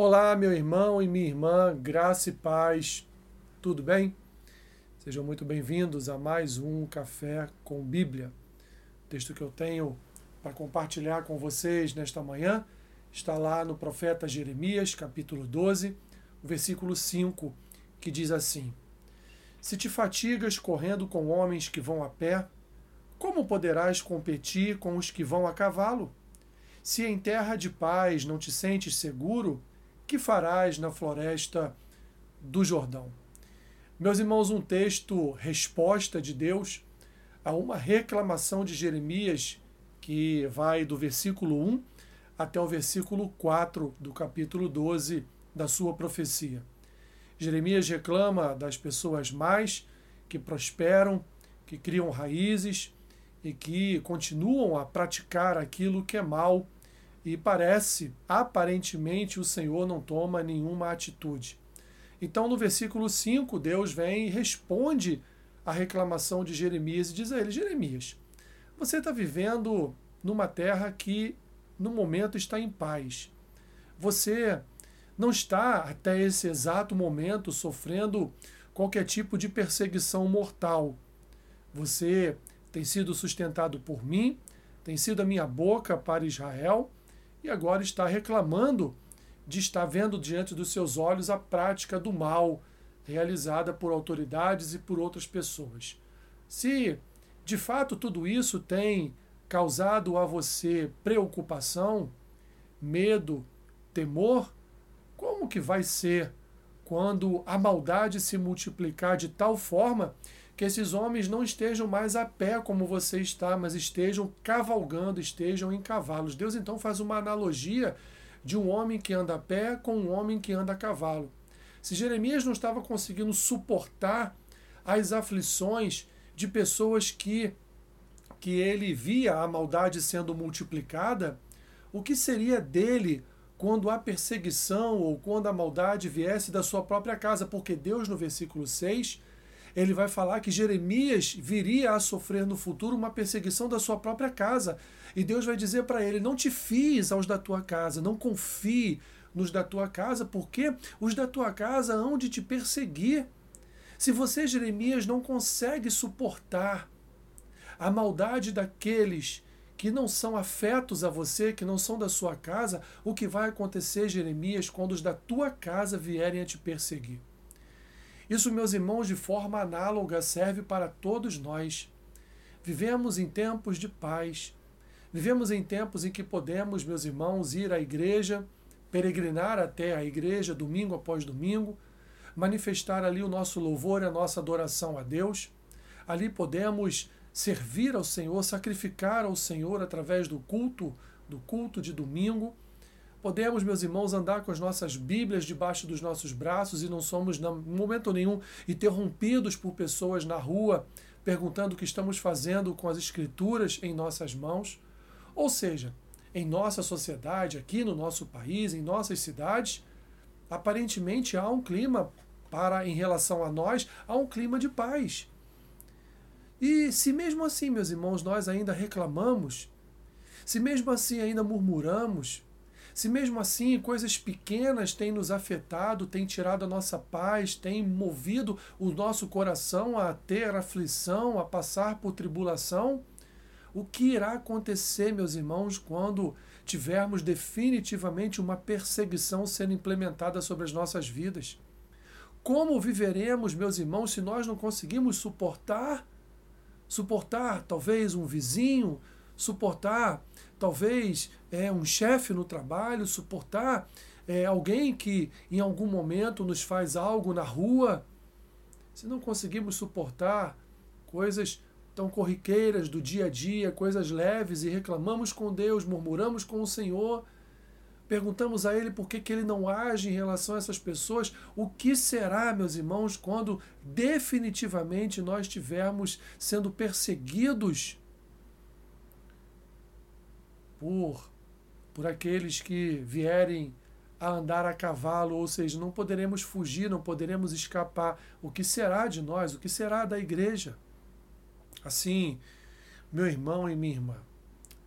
Olá, meu irmão e minha irmã, graça e paz, tudo bem? Sejam muito bem-vindos a mais um Café com Bíblia. O texto que eu tenho para compartilhar com vocês nesta manhã está lá no profeta Jeremias, capítulo 12, o versículo 5, que diz assim: Se te fatigas correndo com homens que vão a pé, como poderás competir com os que vão a cavalo? Se em terra de paz não te sentes seguro, que farás na floresta do Jordão? Meus irmãos, um texto resposta de Deus a uma reclamação de Jeremias que vai do versículo 1 até o versículo 4 do capítulo 12 da sua profecia. Jeremias reclama das pessoas mais que prosperam, que criam raízes e que continuam a praticar aquilo que é mal e parece, aparentemente, o Senhor não toma nenhuma atitude. Então, no versículo 5, Deus vem e responde à reclamação de Jeremias e diz a ele: Jeremias, você está vivendo numa terra que, no momento, está em paz. Você não está, até esse exato momento, sofrendo qualquer tipo de perseguição mortal. Você tem sido sustentado por mim, tem sido a minha boca para Israel agora está reclamando de estar vendo diante dos seus olhos a prática do mal realizada por autoridades e por outras pessoas. Se de fato tudo isso tem causado a você preocupação, medo, temor, como que vai ser quando a maldade se multiplicar de tal forma que esses homens não estejam mais a pé como você está, mas estejam cavalgando, estejam em cavalos. Deus então faz uma analogia de um homem que anda a pé com um homem que anda a cavalo. Se Jeremias não estava conseguindo suportar as aflições de pessoas que que ele via a maldade sendo multiplicada, o que seria dele quando a perseguição ou quando a maldade viesse da sua própria casa? Porque Deus, no versículo 6, ele vai falar que Jeremias viria a sofrer no futuro uma perseguição da sua própria casa. E Deus vai dizer para ele: Não te fies aos da tua casa, não confie nos da tua casa, porque os da tua casa hão de te perseguir. Se você, Jeremias, não consegue suportar a maldade daqueles que não são afetos a você, que não são da sua casa, o que vai acontecer, Jeremias, quando os da tua casa vierem a te perseguir? Isso, meus irmãos, de forma análoga serve para todos nós. Vivemos em tempos de paz. Vivemos em tempos em que podemos, meus irmãos, ir à igreja, peregrinar até a igreja domingo após domingo, manifestar ali o nosso louvor e a nossa adoração a Deus. Ali podemos servir ao Senhor, sacrificar ao Senhor através do culto, do culto de domingo Podemos, meus irmãos, andar com as nossas Bíblias debaixo dos nossos braços e não somos, em momento nenhum, interrompidos por pessoas na rua perguntando o que estamos fazendo com as Escrituras em nossas mãos. Ou seja, em nossa sociedade, aqui no nosso país, em nossas cidades, aparentemente há um clima para, em relação a nós, há um clima de paz. E se mesmo assim, meus irmãos, nós ainda reclamamos, se mesmo assim ainda murmuramos, se mesmo assim coisas pequenas têm nos afetado, têm tirado a nossa paz, têm movido o nosso coração a ter aflição, a passar por tribulação, o que irá acontecer, meus irmãos, quando tivermos definitivamente uma perseguição sendo implementada sobre as nossas vidas? Como viveremos, meus irmãos, se nós não conseguimos suportar suportar talvez um vizinho, suportar talvez é, um chefe no trabalho, suportar é, alguém que em algum momento nos faz algo na rua. Se não conseguimos suportar coisas tão corriqueiras do dia a dia, coisas leves, e reclamamos com Deus, murmuramos com o Senhor, perguntamos a Ele por que, que Ele não age em relação a essas pessoas, o que será, meus irmãos, quando definitivamente nós estivermos sendo perseguidos por, por aqueles que vierem a andar a cavalo, ou seja, não poderemos fugir, não poderemos escapar. O que será de nós? O que será da igreja? Assim, meu irmão e minha irmã,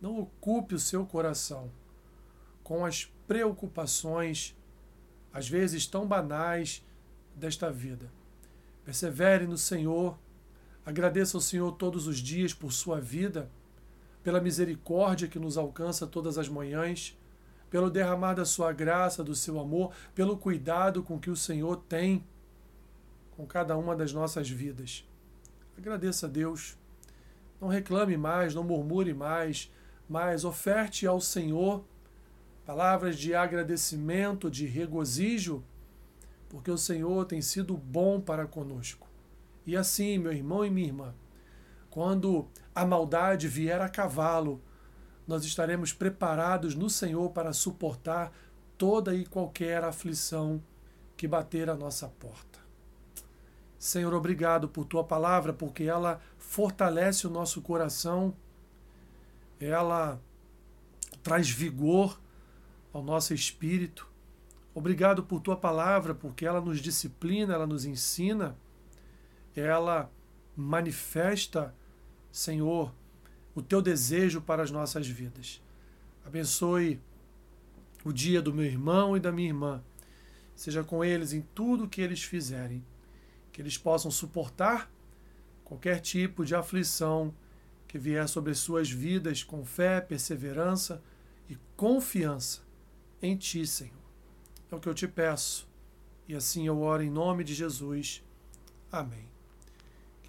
não ocupe o seu coração com as preocupações às vezes tão banais, desta vida. Persevere no Senhor, agradeça ao Senhor todos os dias por sua vida, pela misericórdia que nos alcança todas as manhãs, pelo derramar da sua graça, do seu amor, pelo cuidado com que o Senhor tem com cada uma das nossas vidas. Agradeça a Deus. Não reclame mais, não murmure mais, mas oferte ao Senhor palavras de agradecimento, de regozijo, porque o Senhor tem sido bom para conosco. E assim, meu irmão e minha irmã, quando a maldade vier a cavalo, nós estaremos preparados no Senhor para suportar toda e qualquer aflição que bater à nossa porta. Senhor, obrigado por tua palavra, porque ela fortalece o nosso coração, ela traz vigor ao nosso espírito. Obrigado por tua palavra, porque ela nos disciplina, ela nos ensina, ela manifesta, Senhor, o teu desejo para as nossas vidas. Abençoe o dia do meu irmão e da minha irmã. Seja com eles em tudo que eles fizerem que eles possam suportar qualquer tipo de aflição que vier sobre suas vidas com fé, perseverança e confiança em Ti, Senhor. É o que eu te peço. E assim eu oro em nome de Jesus. Amém.